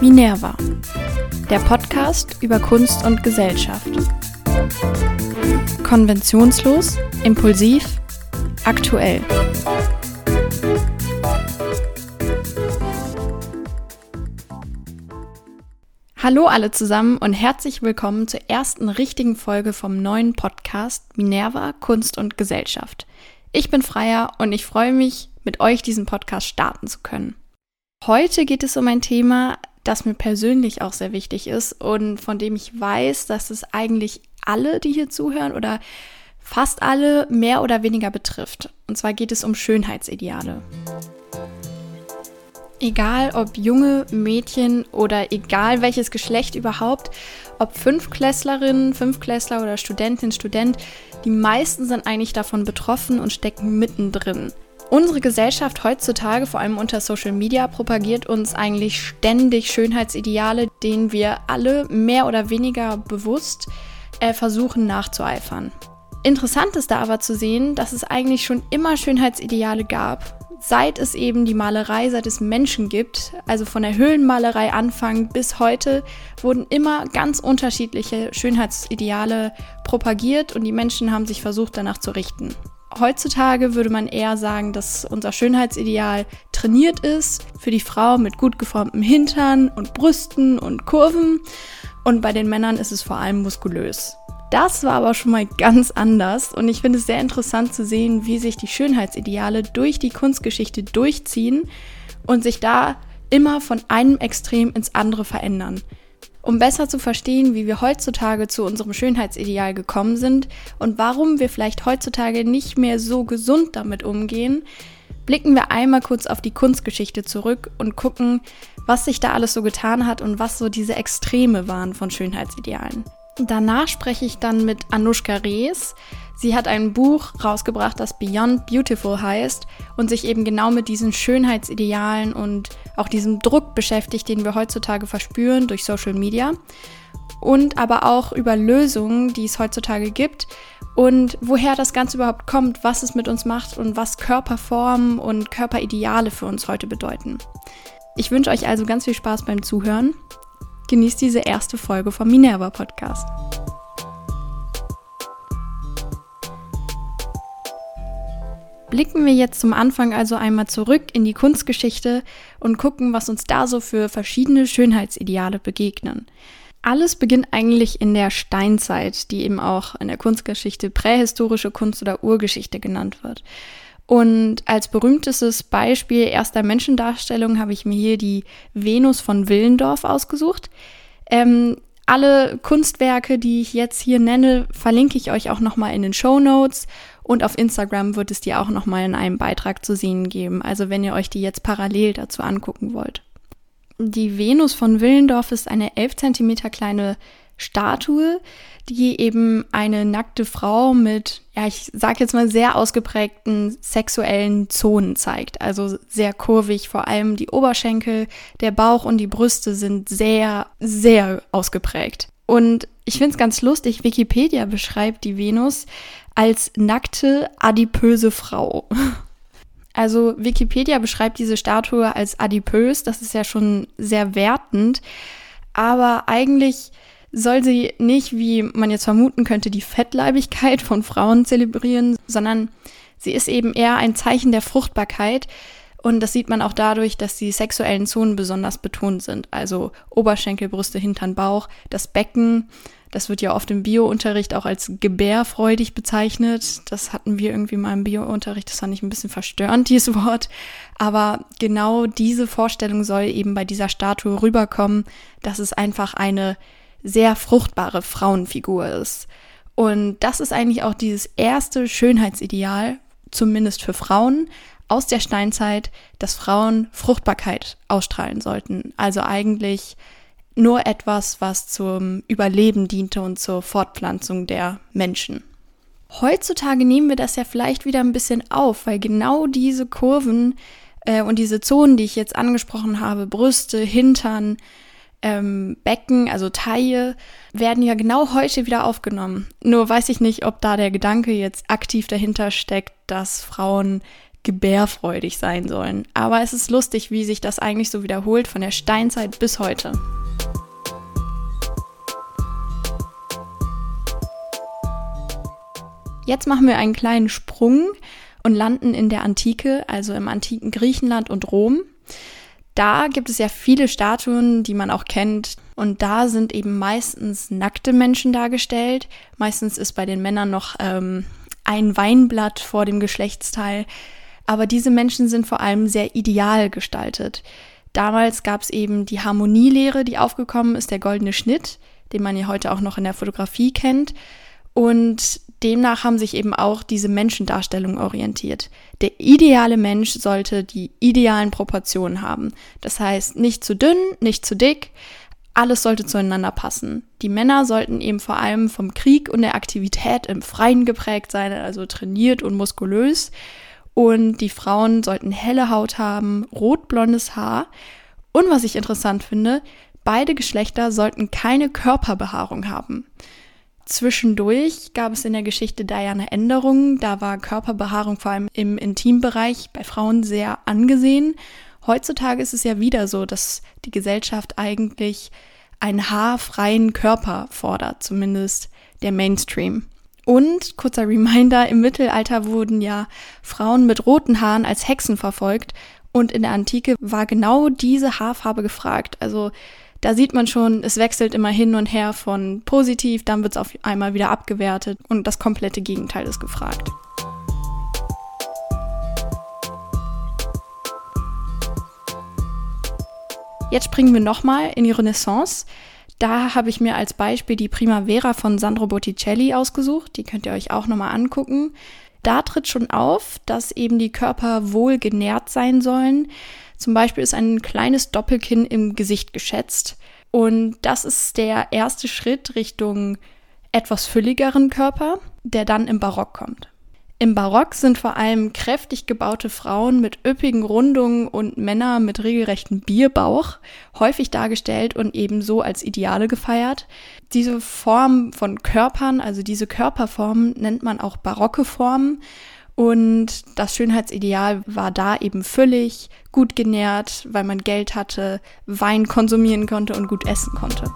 Minerva, der Podcast über Kunst und Gesellschaft. Konventionslos, impulsiv, aktuell. Hallo alle zusammen und herzlich willkommen zur ersten richtigen Folge vom neuen Podcast Minerva Kunst und Gesellschaft. Ich bin Freier und ich freue mich, mit euch diesen Podcast starten zu können. Heute geht es um ein Thema, das mir persönlich auch sehr wichtig ist und von dem ich weiß, dass es eigentlich alle, die hier zuhören oder fast alle mehr oder weniger betrifft. Und zwar geht es um Schönheitsideale. Egal ob junge Mädchen oder egal welches Geschlecht überhaupt, ob Fünfklässlerinnen, Fünfklässler oder Studentin, Student, die meisten sind eigentlich davon betroffen und stecken mittendrin. Unsere Gesellschaft heutzutage, vor allem unter Social Media, propagiert uns eigentlich ständig Schönheitsideale, denen wir alle mehr oder weniger bewusst äh, versuchen nachzueifern. Interessant ist da aber zu sehen, dass es eigentlich schon immer Schönheitsideale gab. Seit es eben die Malerei, seit es Menschen gibt, also von der Höhlenmalerei anfangen bis heute, wurden immer ganz unterschiedliche Schönheitsideale propagiert und die Menschen haben sich versucht danach zu richten. Heutzutage würde man eher sagen, dass unser Schönheitsideal trainiert ist für die Frau mit gut geformtem Hintern und Brüsten und Kurven und bei den Männern ist es vor allem muskulös. Das war aber schon mal ganz anders und ich finde es sehr interessant zu sehen, wie sich die Schönheitsideale durch die Kunstgeschichte durchziehen und sich da immer von einem Extrem ins andere verändern. Um besser zu verstehen, wie wir heutzutage zu unserem Schönheitsideal gekommen sind und warum wir vielleicht heutzutage nicht mehr so gesund damit umgehen, blicken wir einmal kurz auf die Kunstgeschichte zurück und gucken, was sich da alles so getan hat und was so diese Extreme waren von Schönheitsidealen. Danach spreche ich dann mit Anushka Rees. Sie hat ein Buch rausgebracht, das Beyond Beautiful heißt und sich eben genau mit diesen Schönheitsidealen und auch diesem Druck beschäftigt, den wir heutzutage verspüren durch Social Media. Und aber auch über Lösungen, die es heutzutage gibt und woher das Ganze überhaupt kommt, was es mit uns macht und was Körperformen und Körperideale für uns heute bedeuten. Ich wünsche euch also ganz viel Spaß beim Zuhören. Genießt diese erste Folge vom Minerva Podcast. Blicken wir jetzt zum Anfang also einmal zurück in die Kunstgeschichte und gucken, was uns da so für verschiedene Schönheitsideale begegnen. Alles beginnt eigentlich in der Steinzeit, die eben auch in der Kunstgeschichte prähistorische Kunst oder Urgeschichte genannt wird. Und als berühmtestes Beispiel erster Menschendarstellung habe ich mir hier die Venus von Willendorf ausgesucht. Ähm, alle Kunstwerke, die ich jetzt hier nenne, verlinke ich euch auch nochmal in den Show Notes und auf Instagram wird es die auch nochmal in einem Beitrag zu sehen geben. Also wenn ihr euch die jetzt parallel dazu angucken wollt. Die Venus von Willendorf ist eine 11 cm kleine Statue, die eben eine nackte Frau mit, ja, ich sag jetzt mal sehr ausgeprägten sexuellen Zonen zeigt. Also sehr kurvig, vor allem die Oberschenkel, der Bauch und die Brüste sind sehr, sehr ausgeprägt. Und ich finde es ganz lustig, Wikipedia beschreibt die Venus als nackte, adipöse Frau. Also Wikipedia beschreibt diese Statue als adipös, das ist ja schon sehr wertend, aber eigentlich soll sie nicht, wie man jetzt vermuten könnte, die Fettleibigkeit von Frauen zelebrieren, sondern sie ist eben eher ein Zeichen der Fruchtbarkeit. Und das sieht man auch dadurch, dass die sexuellen Zonen besonders betont sind. Also Oberschenkel, Brüste, Hintern, Bauch, das Becken. Das wird ja oft im Biounterricht auch als gebärfreudig bezeichnet. Das hatten wir irgendwie mal im Biounterricht. Das fand ich ein bisschen verstörend, dieses Wort. Aber genau diese Vorstellung soll eben bei dieser Statue rüberkommen, dass es einfach eine sehr fruchtbare Frauenfigur ist. Und das ist eigentlich auch dieses erste Schönheitsideal, zumindest für Frauen, aus der Steinzeit, dass Frauen Fruchtbarkeit ausstrahlen sollten. Also eigentlich nur etwas, was zum Überleben diente und zur Fortpflanzung der Menschen. Heutzutage nehmen wir das ja vielleicht wieder ein bisschen auf, weil genau diese Kurven äh, und diese Zonen, die ich jetzt angesprochen habe, Brüste, Hintern, ähm, Becken, also Taille, werden ja genau heute wieder aufgenommen. Nur weiß ich nicht, ob da der Gedanke jetzt aktiv dahinter steckt, dass Frauen gebärfreudig sein sollen. Aber es ist lustig, wie sich das eigentlich so wiederholt von der Steinzeit bis heute. Jetzt machen wir einen kleinen Sprung und landen in der Antike, also im antiken Griechenland und Rom. Da gibt es ja viele Statuen, die man auch kennt. Und da sind eben meistens nackte Menschen dargestellt. Meistens ist bei den Männern noch ähm, ein Weinblatt vor dem Geschlechtsteil. Aber diese Menschen sind vor allem sehr ideal gestaltet. Damals gab es eben die Harmonielehre, die aufgekommen ist, der goldene Schnitt, den man ja heute auch noch in der Fotografie kennt. Und demnach haben sich eben auch diese Menschendarstellungen orientiert. Der ideale Mensch sollte die idealen Proportionen haben. Das heißt, nicht zu dünn, nicht zu dick, alles sollte zueinander passen. Die Männer sollten eben vor allem vom Krieg und der Aktivität im Freien geprägt sein, also trainiert und muskulös. Und die Frauen sollten helle Haut haben, rotblondes Haar. Und was ich interessant finde, beide Geschlechter sollten keine Körperbehaarung haben. Zwischendurch gab es in der Geschichte da ja eine Änderung. Da war Körperbehaarung vor allem im Intimbereich bei Frauen sehr angesehen. Heutzutage ist es ja wieder so, dass die Gesellschaft eigentlich einen haarfreien Körper fordert, zumindest der Mainstream. Und kurzer Reminder, im Mittelalter wurden ja Frauen mit roten Haaren als Hexen verfolgt und in der Antike war genau diese Haarfarbe gefragt. Also da sieht man schon, es wechselt immer hin und her von positiv, dann wird es auf einmal wieder abgewertet und das komplette Gegenteil ist gefragt. Jetzt springen wir nochmal in die Renaissance. Da habe ich mir als Beispiel die Primavera von Sandro Botticelli ausgesucht. Die könnt ihr euch auch nochmal angucken. Da tritt schon auf, dass eben die Körper wohl genährt sein sollen. Zum Beispiel ist ein kleines Doppelkinn im Gesicht geschätzt. Und das ist der erste Schritt Richtung etwas fülligeren Körper, der dann im Barock kommt. Im Barock sind vor allem kräftig gebaute Frauen mit üppigen Rundungen und Männer mit regelrechtem Bierbauch häufig dargestellt und ebenso als Ideale gefeiert. Diese Form von Körpern, also diese Körperformen, nennt man auch barocke Formen und das Schönheitsideal war da eben füllig, gut genährt, weil man Geld hatte, Wein konsumieren konnte und gut essen konnte.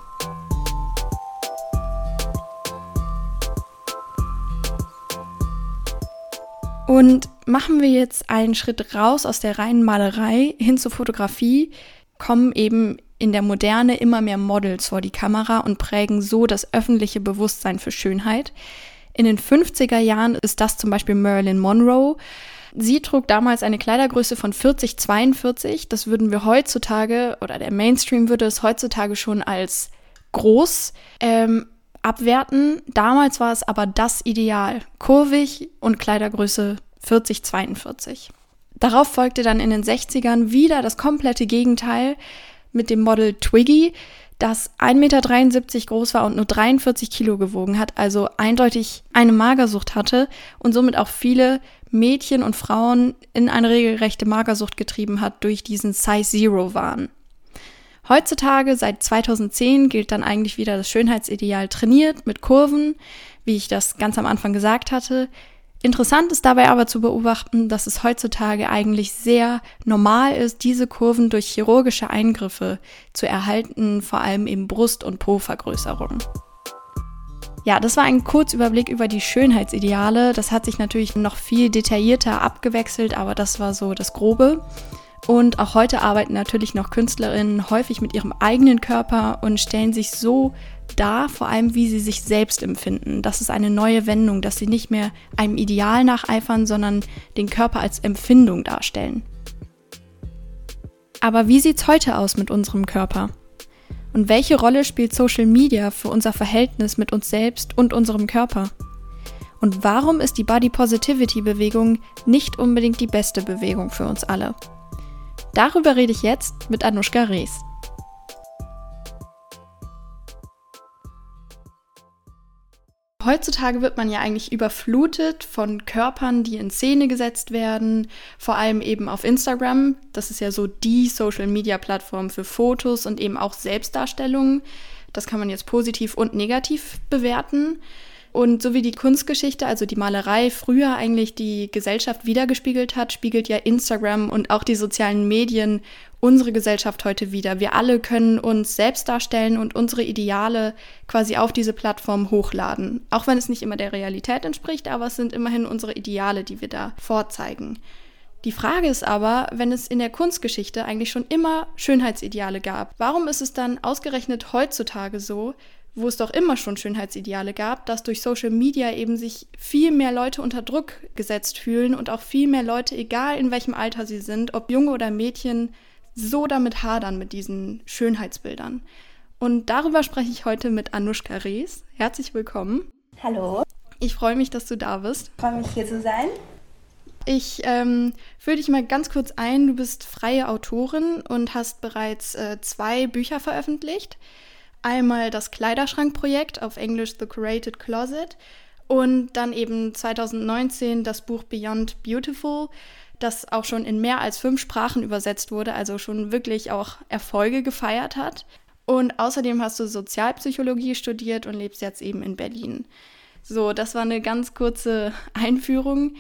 Und machen wir jetzt einen Schritt raus aus der reinen Malerei hin zur Fotografie, kommen eben in der Moderne immer mehr Models vor die Kamera und prägen so das öffentliche Bewusstsein für Schönheit. In den 50er Jahren ist das zum Beispiel Marilyn Monroe. Sie trug damals eine Kleidergröße von 40, 42. Das würden wir heutzutage, oder der Mainstream würde es heutzutage schon als groß ähm, abwerten. Damals war es aber das Ideal. Kurvig und Kleidergröße 40, 42. Darauf folgte dann in den 60ern wieder das komplette Gegenteil mit dem Model Twiggy das 1,73 Meter groß war und nur 43 Kilo gewogen hat, also eindeutig eine Magersucht hatte und somit auch viele Mädchen und Frauen in eine regelrechte Magersucht getrieben hat durch diesen Size Zero Wahn. Heutzutage, seit 2010, gilt dann eigentlich wieder das Schönheitsideal trainiert mit Kurven, wie ich das ganz am Anfang gesagt hatte. Interessant ist dabei aber zu beobachten, dass es heutzutage eigentlich sehr normal ist, diese Kurven durch chirurgische Eingriffe zu erhalten, vor allem eben Brust- und Po-Vergrößerung. Ja, das war ein Kurzüberblick über die Schönheitsideale. Das hat sich natürlich noch viel detaillierter abgewechselt, aber das war so das Grobe. Und auch heute arbeiten natürlich noch Künstlerinnen häufig mit ihrem eigenen Körper und stellen sich so da vor allem, wie sie sich selbst empfinden. Das ist eine neue Wendung, dass sie nicht mehr einem Ideal nacheifern, sondern den Körper als Empfindung darstellen. Aber wie sieht's heute aus mit unserem Körper? Und welche Rolle spielt Social Media für unser Verhältnis mit uns selbst und unserem Körper? Und warum ist die Body Positivity Bewegung nicht unbedingt die beste Bewegung für uns alle? Darüber rede ich jetzt mit Anushka Rees. Heutzutage wird man ja eigentlich überflutet von Körpern, die in Szene gesetzt werden, vor allem eben auf Instagram. Das ist ja so die Social-Media-Plattform für Fotos und eben auch Selbstdarstellungen. Das kann man jetzt positiv und negativ bewerten. Und so wie die Kunstgeschichte, also die Malerei, früher eigentlich die Gesellschaft wiedergespiegelt hat, spiegelt ja Instagram und auch die sozialen Medien unsere Gesellschaft heute wieder. Wir alle können uns selbst darstellen und unsere Ideale quasi auf diese Plattform hochladen. Auch wenn es nicht immer der Realität entspricht, aber es sind immerhin unsere Ideale, die wir da vorzeigen. Die Frage ist aber, wenn es in der Kunstgeschichte eigentlich schon immer Schönheitsideale gab, warum ist es dann ausgerechnet heutzutage so, wo es doch immer schon Schönheitsideale gab, dass durch Social Media eben sich viel mehr Leute unter Druck gesetzt fühlen und auch viel mehr Leute, egal in welchem Alter sie sind, ob Junge oder Mädchen, so damit hadern mit diesen Schönheitsbildern. Und darüber spreche ich heute mit Anushka Rees. Herzlich willkommen. Hallo. Ich freue mich, dass du da bist. Ich freue mich, hier zu sein. Ich ähm, führe dich mal ganz kurz ein. Du bist freie Autorin und hast bereits äh, zwei Bücher veröffentlicht. Einmal das Kleiderschrankprojekt, auf Englisch The Curated Closet, und dann eben 2019 das Buch Beyond Beautiful, das auch schon in mehr als fünf Sprachen übersetzt wurde, also schon wirklich auch Erfolge gefeiert hat. Und außerdem hast du Sozialpsychologie studiert und lebst jetzt eben in Berlin. So, das war eine ganz kurze Einführung.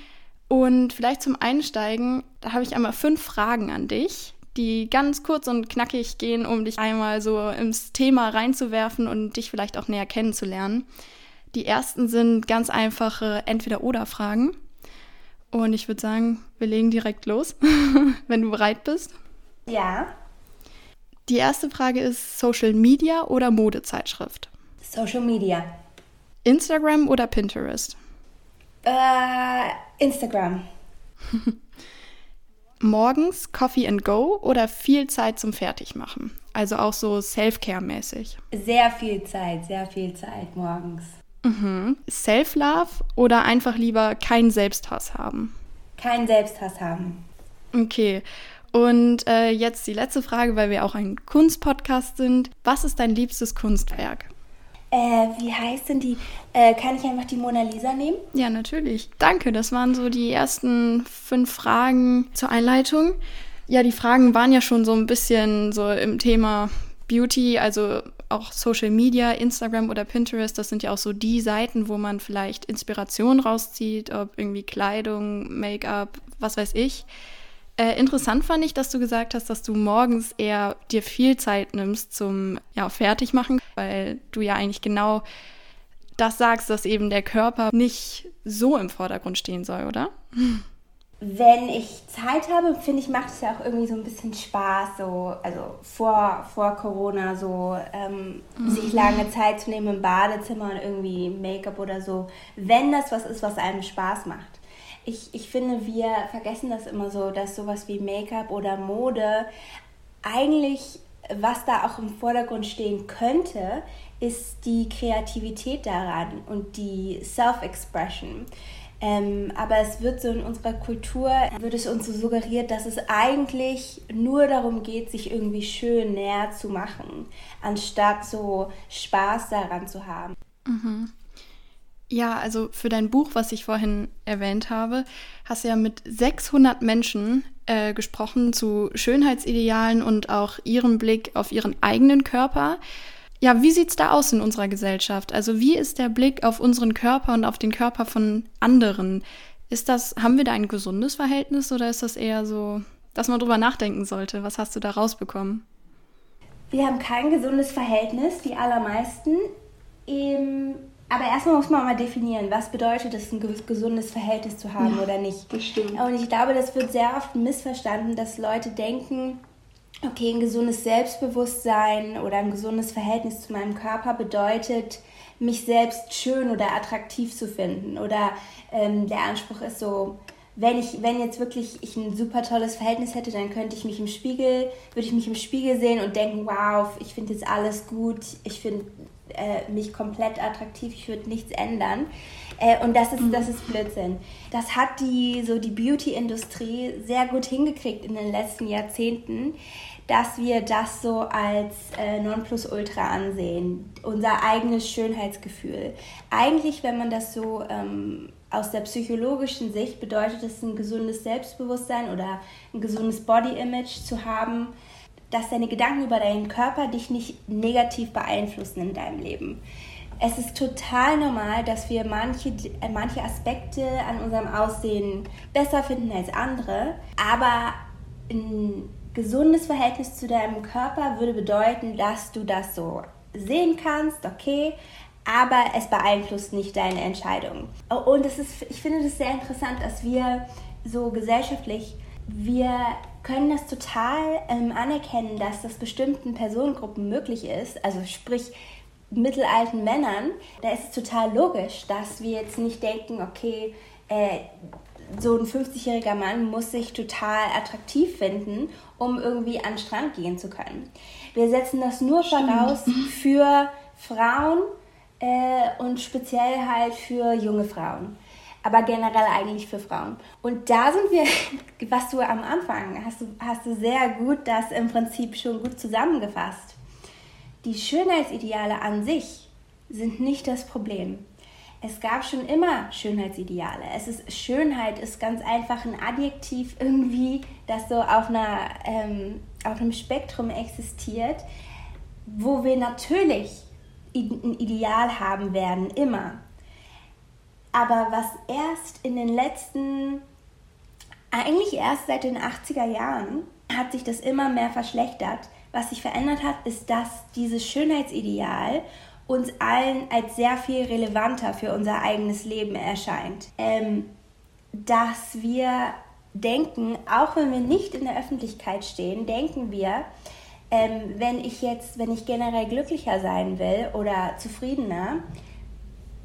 Und vielleicht zum Einsteigen, da habe ich einmal fünf Fragen an dich, die ganz kurz und knackig gehen, um dich einmal so ins Thema reinzuwerfen und dich vielleicht auch näher kennenzulernen. Die ersten sind ganz einfache Entweder-Oder-Fragen. Und ich würde sagen, wir legen direkt los, wenn du bereit bist. Ja. Die erste Frage ist Social Media oder Modezeitschrift? Social Media. Instagram oder Pinterest? Äh, Instagram. morgens Coffee and Go oder viel Zeit zum Fertigmachen? Also auch so Self-Care-mäßig. Sehr viel Zeit, sehr viel Zeit morgens. Mhm. Self-Love oder einfach lieber keinen Selbsthass haben? Keinen Selbsthass haben. Okay. Und äh, jetzt die letzte Frage, weil wir auch ein Kunstpodcast sind. Was ist dein liebstes Kunstwerk? Äh, wie heißt denn die? Äh, kann ich einfach die Mona Lisa nehmen? Ja, natürlich. Danke, das waren so die ersten fünf Fragen zur Einleitung. Ja, die Fragen waren ja schon so ein bisschen so im Thema Beauty, also auch Social Media, Instagram oder Pinterest, das sind ja auch so die Seiten, wo man vielleicht Inspiration rauszieht, ob irgendwie Kleidung, Make-up, was weiß ich. Äh, interessant fand ich, dass du gesagt hast, dass du morgens eher dir viel Zeit nimmst zum ja, Fertigmachen, weil du ja eigentlich genau das sagst, dass eben der Körper nicht so im Vordergrund stehen soll, oder? Wenn ich Zeit habe, finde ich, macht es ja auch irgendwie so ein bisschen Spaß, so, also vor, vor Corona, so ähm, mhm. sich lange Zeit zu nehmen im Badezimmer und irgendwie Make-up oder so, wenn das was ist, was einem Spaß macht ich, ich finde, wir vergessen das immer so, dass sowas wie Make-up oder Mode eigentlich, was da auch im Vordergrund stehen könnte, ist die Kreativität daran und die Self-Expression. Ähm, aber es wird so in unserer Kultur, wird es uns so suggeriert, dass es eigentlich nur darum geht, sich irgendwie schön näher zu machen, anstatt so Spaß daran zu haben. Mhm. Ja, also für dein Buch, was ich vorhin erwähnt habe, hast du ja mit 600 Menschen äh, gesprochen zu Schönheitsidealen und auch ihrem Blick auf ihren eigenen Körper. Ja, wie sieht es da aus in unserer Gesellschaft? Also wie ist der Blick auf unseren Körper und auf den Körper von anderen? Ist das, haben wir da ein gesundes Verhältnis oder ist das eher so, dass man drüber nachdenken sollte? Was hast du da rausbekommen? Wir haben kein gesundes Verhältnis, die allermeisten. Im aber erstmal muss man mal definieren, was bedeutet es, ein gesundes Verhältnis zu haben ja, oder nicht. Das stimmt. Und ich glaube, das wird sehr oft missverstanden, dass Leute denken, okay, ein gesundes Selbstbewusstsein oder ein gesundes Verhältnis zu meinem Körper bedeutet, mich selbst schön oder attraktiv zu finden. Oder ähm, der Anspruch ist so, wenn ich, wenn jetzt wirklich ich ein super tolles Verhältnis hätte, dann könnte ich mich im Spiegel, würde ich mich im Spiegel sehen und denken, wow, ich finde jetzt alles gut, ich finde äh, mich komplett attraktiv, ich würde nichts ändern. Äh, und das ist, das ist Blödsinn. Das hat die, so die Beauty-Industrie sehr gut hingekriegt in den letzten Jahrzehnten, dass wir das so als äh, Nonplusultra ansehen. Unser eigenes Schönheitsgefühl. Eigentlich, wenn man das so ähm, aus der psychologischen Sicht bedeutet es ein gesundes Selbstbewusstsein oder ein gesundes Body-Image zu haben, dass deine Gedanken über deinen Körper dich nicht negativ beeinflussen in deinem Leben. Es ist total normal, dass wir manche, manche Aspekte an unserem Aussehen besser finden als andere, aber ein gesundes Verhältnis zu deinem Körper würde bedeuten, dass du das so sehen kannst, okay, aber es beeinflusst nicht deine Entscheidung. Und es ist, ich finde das sehr interessant, dass wir so gesellschaftlich, wir können das total ähm, anerkennen, dass das bestimmten Personengruppen möglich ist, also sprich mittelalten Männern, da ist es total logisch, dass wir jetzt nicht denken, okay, äh, so ein 50-jähriger Mann muss sich total attraktiv finden, um irgendwie an den Strand gehen zu können. Wir setzen das nur voraus für Frauen äh, und speziell halt für junge Frauen. Aber generell eigentlich für Frauen. Und da sind wir, was du am Anfang hast, du, hast du sehr gut das im Prinzip schon gut zusammengefasst. Die Schönheitsideale an sich sind nicht das Problem es gab schon immer Schönheitsideale. Es ist Schönheit ist ganz einfach ein Adjektiv irgendwie, das so auf einer ähm, auf einem Spektrum existiert, wo wir natürlich ein Ideal haben werden immer. Aber was erst in den letzten eigentlich erst seit den 80er Jahren hat sich das immer mehr verschlechtert. Was sich verändert hat, ist, dass dieses Schönheitsideal uns allen als sehr viel relevanter für unser eigenes Leben erscheint. Ähm, dass wir denken, auch wenn wir nicht in der Öffentlichkeit stehen, denken wir, ähm, wenn ich jetzt, wenn ich generell glücklicher sein will oder zufriedener,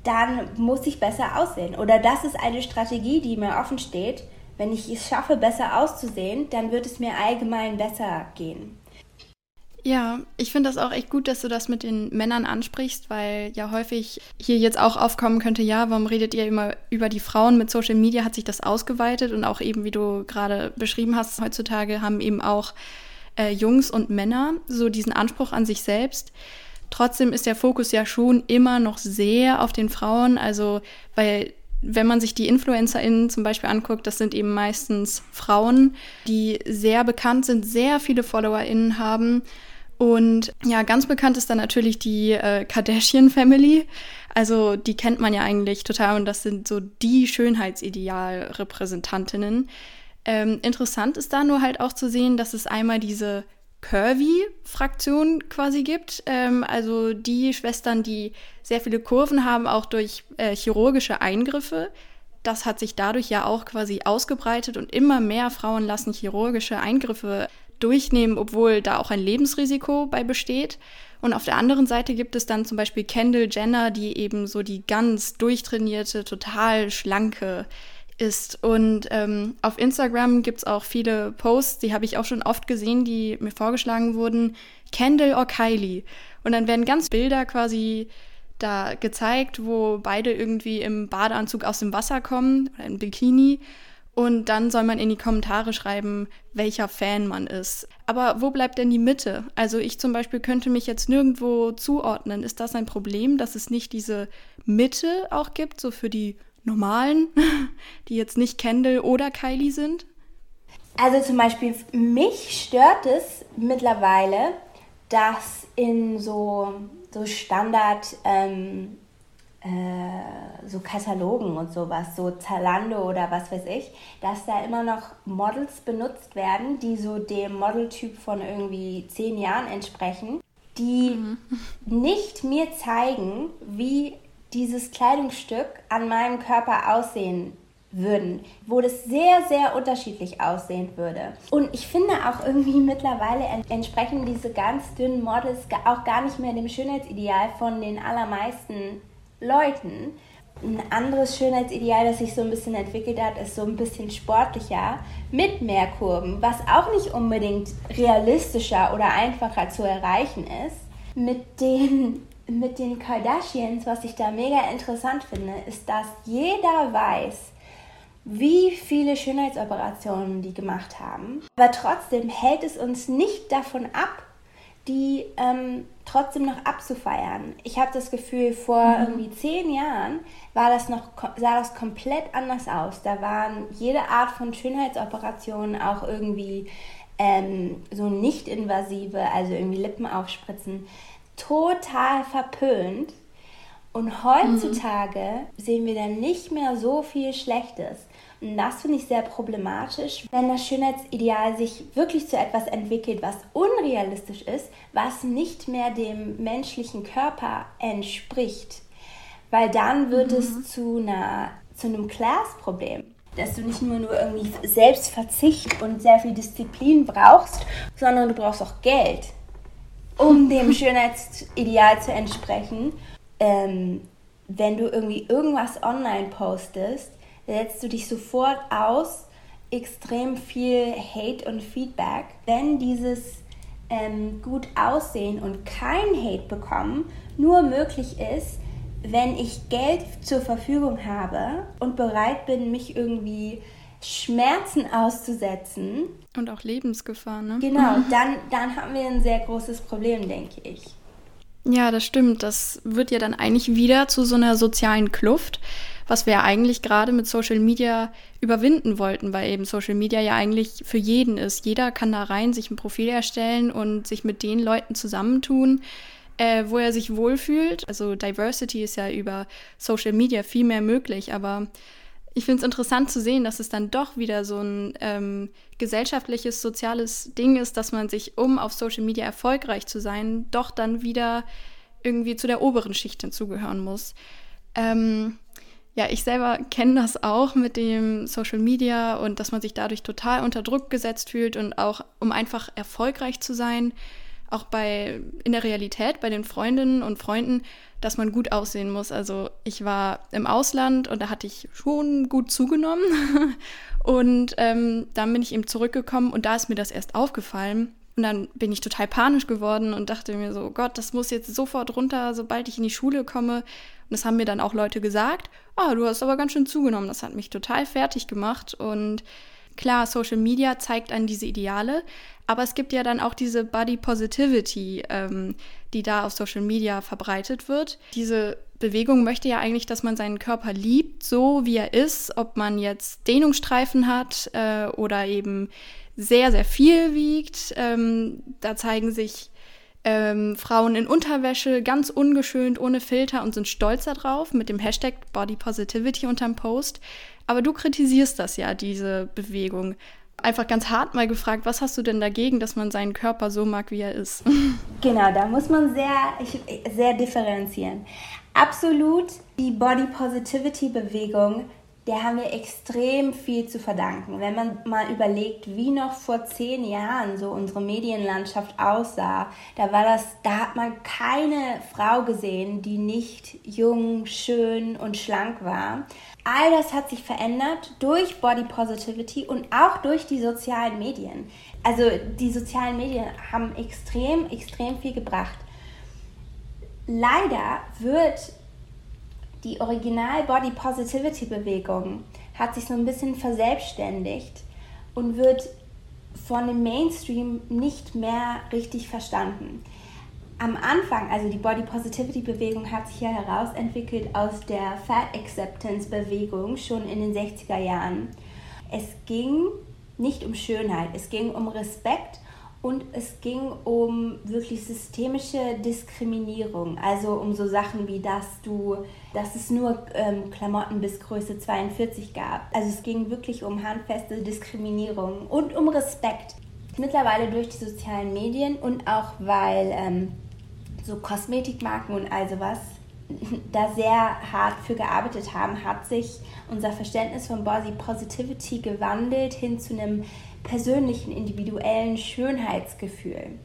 dann muss ich besser aussehen. Oder das ist eine Strategie, die mir offen steht. Wenn ich es schaffe, besser auszusehen, dann wird es mir allgemein besser gehen. Ja, ich finde das auch echt gut, dass du das mit den Männern ansprichst, weil ja häufig hier jetzt auch aufkommen könnte, ja, warum redet ihr immer über die Frauen? Mit Social Media hat sich das ausgeweitet und auch eben, wie du gerade beschrieben hast, heutzutage haben eben auch äh, Jungs und Männer so diesen Anspruch an sich selbst. Trotzdem ist der Fokus ja schon immer noch sehr auf den Frauen, also weil wenn man sich die InfluencerInnen zum Beispiel anguckt, das sind eben meistens Frauen, die sehr bekannt sind, sehr viele FollowerInnen haben und ja, ganz bekannt ist dann natürlich die äh, Kardashian Family. Also die kennt man ja eigentlich total und das sind so die Schönheitsideal-Repräsentantinnen. Ähm, interessant ist da nur halt auch zu sehen, dass es einmal diese Curvy-Fraktion quasi gibt. Ähm, also die Schwestern, die sehr viele Kurven haben, auch durch äh, chirurgische Eingriffe. Das hat sich dadurch ja auch quasi ausgebreitet und immer mehr Frauen lassen chirurgische Eingriffe durchnehmen, obwohl da auch ein Lebensrisiko bei besteht. Und auf der anderen Seite gibt es dann zum Beispiel Kendall Jenner, die eben so die ganz durchtrainierte, total schlanke ist. Und ähm, auf Instagram gibt es auch viele Posts, die habe ich auch schon oft gesehen, die mir vorgeschlagen wurden, Kendall or Kylie. Und dann werden ganz Bilder quasi da gezeigt, wo beide irgendwie im Badeanzug aus dem Wasser kommen oder im Bikini und dann soll man in die Kommentare schreiben, welcher Fan man ist. Aber wo bleibt denn die Mitte? Also ich zum Beispiel könnte mich jetzt nirgendwo zuordnen. Ist das ein Problem, dass es nicht diese Mitte auch gibt, so für die Normalen, die jetzt nicht Kendall oder Kylie sind? Also zum Beispiel, mich stört es mittlerweile, dass in so, so Standard... Ähm, äh, so Katalogen und sowas, so Zalando oder was weiß ich, dass da immer noch Models benutzt werden, die so dem Modeltyp von irgendwie zehn Jahren entsprechen, die mhm. nicht mir zeigen, wie dieses Kleidungsstück an meinem Körper aussehen würden, wo das sehr, sehr unterschiedlich aussehen würde. Und ich finde auch irgendwie mittlerweile entsprechen diese ganz dünnen Models auch gar nicht mehr dem Schönheitsideal von den allermeisten Leuten. Ein anderes Schönheitsideal, das sich so ein bisschen entwickelt hat, ist so ein bisschen sportlicher mit mehr Kurven, was auch nicht unbedingt realistischer oder einfacher zu erreichen ist. Mit den, mit den Kardashians, was ich da mega interessant finde, ist, dass jeder weiß, wie viele Schönheitsoperationen die gemacht haben. Aber trotzdem hält es uns nicht davon ab, die ähm, trotzdem noch abzufeiern. Ich habe das Gefühl, vor mhm. irgendwie zehn Jahren war das noch, sah das komplett anders aus. Da waren jede Art von Schönheitsoperationen auch irgendwie ähm, so nicht invasive, also irgendwie Lippen aufspritzen, total verpönt. Und heutzutage mhm. sehen wir dann nicht mehr so viel Schlechtes. Und das finde ich sehr problematisch, wenn das Schönheitsideal sich wirklich zu etwas entwickelt, was unrealistisch ist, was nicht mehr dem menschlichen Körper entspricht. Weil dann wird mhm. es zu, einer, zu einem Class-Problem. Dass du nicht nur, nur irgendwie Selbstverzicht und sehr viel Disziplin brauchst, sondern du brauchst auch Geld, um dem Schönheitsideal zu entsprechen. Ähm, wenn du irgendwie irgendwas online postest, setzt du dich sofort aus, extrem viel Hate und Feedback. Wenn dieses ähm, gut aussehen und kein Hate bekommen nur möglich ist, wenn ich Geld zur Verfügung habe und bereit bin, mich irgendwie Schmerzen auszusetzen. Und auch Lebensgefahr, ne? Genau, dann, dann haben wir ein sehr großes Problem, denke ich. Ja, das stimmt. Das wird ja dann eigentlich wieder zu so einer sozialen Kluft, was wir ja eigentlich gerade mit Social Media überwinden wollten, weil eben Social Media ja eigentlich für jeden ist. Jeder kann da rein, sich ein Profil erstellen und sich mit den Leuten zusammentun, äh, wo er sich wohlfühlt. Also Diversity ist ja über Social Media viel mehr möglich, aber ich finde es interessant zu sehen, dass es dann doch wieder so ein ähm, gesellschaftliches, soziales Ding ist, dass man sich, um auf Social Media erfolgreich zu sein, doch dann wieder irgendwie zu der oberen Schicht hinzugehören muss. Ähm, ja, ich selber kenne das auch mit dem Social Media und dass man sich dadurch total unter Druck gesetzt fühlt und auch, um einfach erfolgreich zu sein, auch bei in der Realität bei den Freundinnen und Freunden, dass man gut aussehen muss. Also ich war im Ausland und da hatte ich schon gut zugenommen und ähm, dann bin ich eben zurückgekommen und da ist mir das erst aufgefallen. Und dann bin ich total panisch geworden und dachte mir so, Gott, das muss jetzt sofort runter, sobald ich in die Schule komme. Und das haben mir dann auch Leute gesagt, ah, oh, du hast aber ganz schön zugenommen. Das hat mich total fertig gemacht und Klar, Social Media zeigt an diese Ideale, aber es gibt ja dann auch diese Body Positivity, ähm, die da auf Social Media verbreitet wird. Diese Bewegung möchte ja eigentlich, dass man seinen Körper liebt, so wie er ist, ob man jetzt Dehnungsstreifen hat äh, oder eben sehr, sehr viel wiegt. Ähm, da zeigen sich ähm, Frauen in Unterwäsche, ganz ungeschönt, ohne Filter und sind stolz darauf mit dem Hashtag Body Positivity unterm Post. Aber du kritisierst das ja, diese Bewegung. Einfach ganz hart mal gefragt, was hast du denn dagegen, dass man seinen Körper so mag, wie er ist? Genau, da muss man sehr, sehr differenzieren. Absolut die Body Positivity Bewegung der haben wir extrem viel zu verdanken. Wenn man mal überlegt, wie noch vor zehn Jahren so unsere Medienlandschaft aussah, da war das, da hat man keine Frau gesehen, die nicht jung, schön und schlank war. All das hat sich verändert durch Body Positivity und auch durch die sozialen Medien. Also die sozialen Medien haben extrem, extrem viel gebracht. Leider wird die Original Body Positivity Bewegung hat sich so ein bisschen verselbstständigt und wird von dem Mainstream nicht mehr richtig verstanden. Am Anfang, also die Body Positivity Bewegung hat sich ja herausentwickelt aus der Fat Acceptance Bewegung schon in den 60er Jahren. Es ging nicht um Schönheit, es ging um Respekt und es ging um wirklich systemische Diskriminierung, also um so Sachen wie, dass du, dass es nur ähm, Klamotten bis Größe 42 gab. Also es ging wirklich um handfeste Diskriminierung und um Respekt. Mittlerweile durch die sozialen Medien und auch weil ähm, so Kosmetikmarken und all sowas da sehr hart für gearbeitet haben, hat sich unser Verständnis von Body Positivity gewandelt hin zu einem persönlichen, individuellen Schönheitsgefühl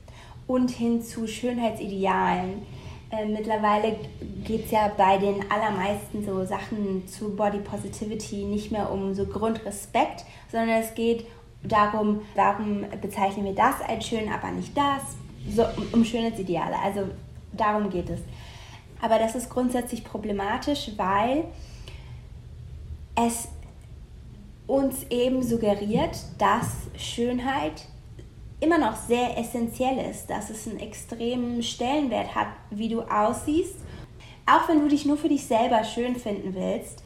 und hin zu Schönheitsidealen. Äh, mittlerweile geht es ja bei den allermeisten so Sachen zu Body Positivity nicht mehr um so Grundrespekt, sondern es geht darum, warum bezeichnen wir das als schön, aber nicht das, so um Schönheitsideale. Also darum geht es. Aber das ist grundsätzlich problematisch, weil es uns eben suggeriert, dass Schönheit immer noch sehr essentiell ist, dass es einen extremen Stellenwert hat, wie du aussiehst. Auch wenn du dich nur für dich selber schön finden willst,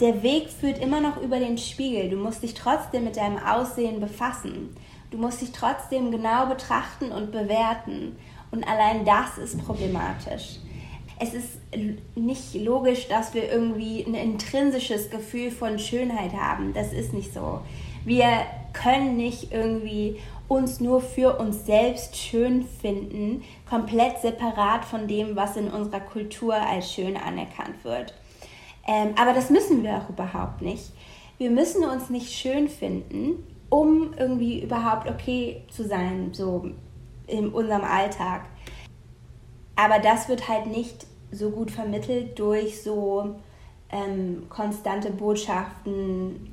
der Weg führt immer noch über den Spiegel. Du musst dich trotzdem mit deinem Aussehen befassen. Du musst dich trotzdem genau betrachten und bewerten. Und allein das ist problematisch. Es ist nicht logisch, dass wir irgendwie ein intrinsisches Gefühl von Schönheit haben. Das ist nicht so. Wir können nicht irgendwie uns nur für uns selbst schön finden, komplett separat von dem, was in unserer Kultur als schön anerkannt wird. Ähm, aber das müssen wir auch überhaupt nicht. Wir müssen uns nicht schön finden, um irgendwie überhaupt okay zu sein, so in unserem Alltag. Aber das wird halt nicht so gut vermittelt durch so ähm, konstante Botschaften,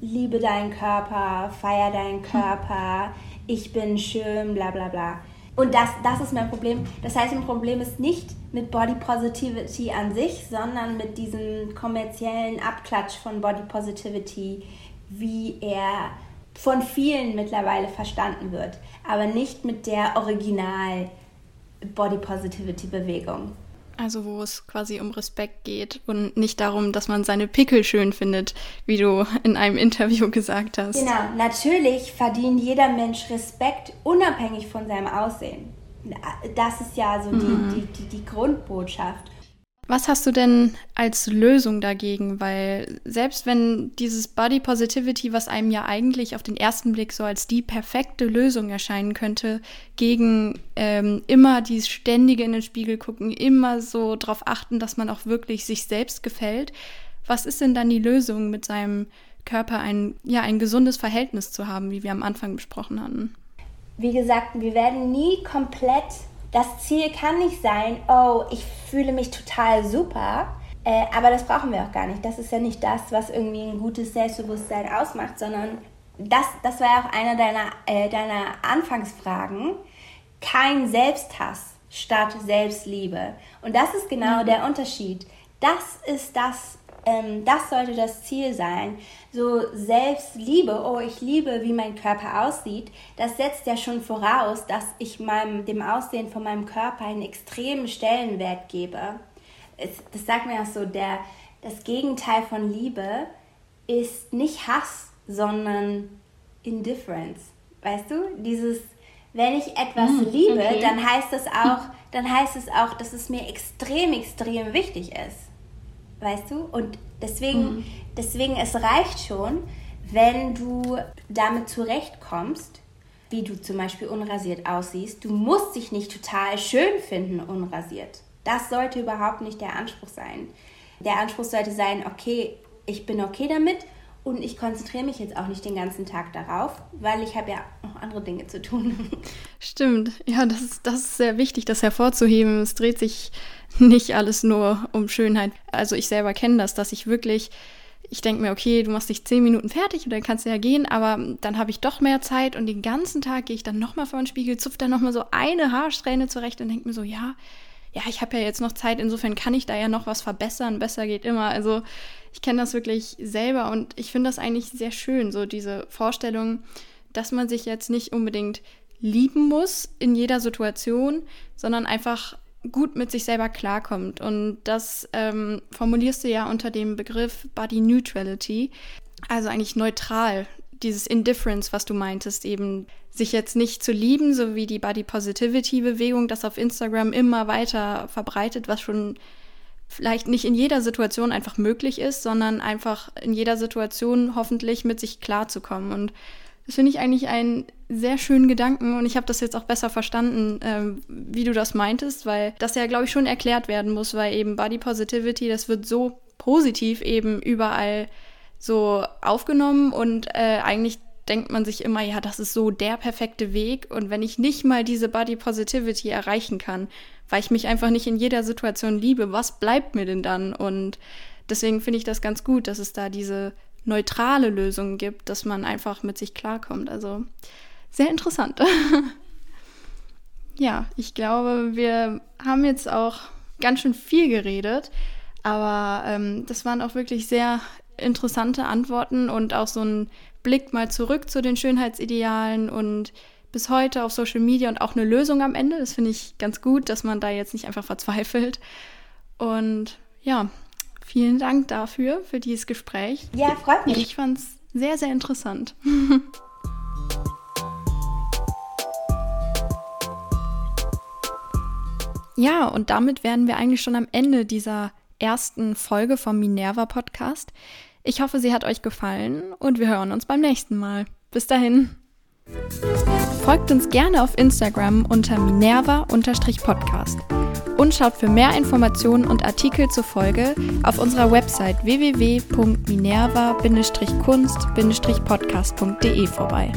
liebe deinen Körper, feier deinen Körper, ich bin schön, bla bla bla. Und das, das ist mein Problem. Das heißt, mein Problem ist nicht mit Body Positivity an sich, sondern mit diesem kommerziellen Abklatsch von Body Positivity, wie er von vielen mittlerweile verstanden wird, aber nicht mit der Original Body Positivity Bewegung. Also wo es quasi um Respekt geht und nicht darum, dass man seine Pickel schön findet, wie du in einem Interview gesagt hast. Genau, natürlich verdient jeder Mensch Respekt unabhängig von seinem Aussehen. Das ist ja so mhm. die, die, die, die Grundbotschaft. Was hast du denn als Lösung dagegen? Weil selbst wenn dieses Body Positivity, was einem ja eigentlich auf den ersten Blick so als die perfekte Lösung erscheinen könnte, gegen ähm, immer dieses ständige in den Spiegel gucken, immer so darauf achten, dass man auch wirklich sich selbst gefällt, was ist denn dann die Lösung, mit seinem Körper ein, ja, ein gesundes Verhältnis zu haben, wie wir am Anfang besprochen hatten? Wie gesagt, wir werden nie komplett das Ziel kann nicht sein, oh, ich fühle mich total super, äh, aber das brauchen wir auch gar nicht. Das ist ja nicht das, was irgendwie ein gutes Selbstbewusstsein ausmacht, sondern das, das war ja auch einer deiner, äh, deiner Anfangsfragen. Kein Selbsthass statt Selbstliebe. Und das ist genau mhm. der Unterschied. Das ist das, ähm, das sollte das Ziel sein. So Selbstliebe, oh, ich liebe, wie mein Körper aussieht, das setzt ja schon voraus, dass ich meinem, dem Aussehen von meinem Körper einen extremen Stellenwert gebe. Es, das sagt mir auch so, der, das Gegenteil von Liebe ist nicht Hass, sondern Indifference. Weißt du? Dieses, wenn ich etwas hm, liebe, okay. dann heißt das auch, dann heißt es auch, dass es mir extrem, extrem wichtig ist. Weißt du? Und deswegen, mhm. deswegen, es reicht schon, wenn du damit zurechtkommst, wie du zum Beispiel unrasiert aussiehst. Du musst dich nicht total schön finden, unrasiert. Das sollte überhaupt nicht der Anspruch sein. Der Anspruch sollte sein, okay, ich bin okay damit und ich konzentriere mich jetzt auch nicht den ganzen Tag darauf, weil ich habe ja noch andere Dinge zu tun. Stimmt, ja, das ist, das ist sehr wichtig, das hervorzuheben. Es dreht sich nicht alles nur um Schönheit. Also ich selber kenne das, dass ich wirklich, ich denke mir, okay, du machst dich zehn Minuten fertig und dann kannst du ja gehen, aber dann habe ich doch mehr Zeit und den ganzen Tag gehe ich dann nochmal vor den Spiegel, zupfe dann nochmal so eine Haarsträhne zurecht und denke mir so, ja, ja, ich habe ja jetzt noch Zeit, insofern kann ich da ja noch was verbessern, besser geht immer. Also ich kenne das wirklich selber und ich finde das eigentlich sehr schön, so diese Vorstellung, dass man sich jetzt nicht unbedingt lieben muss in jeder Situation, sondern einfach gut mit sich selber klarkommt. Und das ähm, formulierst du ja unter dem Begriff Body Neutrality, also eigentlich neutral. Dieses Indifference, was du meintest, eben sich jetzt nicht zu lieben, so wie die Body Positivity Bewegung, das auf Instagram immer weiter verbreitet, was schon vielleicht nicht in jeder Situation einfach möglich ist, sondern einfach in jeder Situation hoffentlich mit sich klarzukommen. Und das finde ich eigentlich einen sehr schönen Gedanken und ich habe das jetzt auch besser verstanden, ähm, wie du das meintest, weil das ja, glaube ich, schon erklärt werden muss, weil eben Body Positivity, das wird so positiv eben überall so aufgenommen und äh, eigentlich denkt man sich immer, ja, das ist so der perfekte Weg und wenn ich nicht mal diese Body Positivity erreichen kann, weil ich mich einfach nicht in jeder Situation liebe, was bleibt mir denn dann? Und deswegen finde ich das ganz gut, dass es da diese neutrale Lösungen gibt, dass man einfach mit sich klarkommt. Also sehr interessant. ja, ich glaube, wir haben jetzt auch ganz schön viel geredet, aber ähm, das waren auch wirklich sehr interessante Antworten und auch so ein Blick mal zurück zu den Schönheitsidealen und bis heute auf Social Media und auch eine Lösung am Ende. Das finde ich ganz gut, dass man da jetzt nicht einfach verzweifelt. Und ja, Vielen Dank dafür, für dieses Gespräch. Ja, freut mich. Ich fand es sehr, sehr interessant. Ja, und damit wären wir eigentlich schon am Ende dieser ersten Folge vom Minerva Podcast. Ich hoffe, sie hat euch gefallen und wir hören uns beim nächsten Mal. Bis dahin. Folgt uns gerne auf Instagram unter minerva-podcast und schaut für mehr Informationen und Artikel zur Folge auf unserer Website www.minerva-kunst-podcast.de vorbei.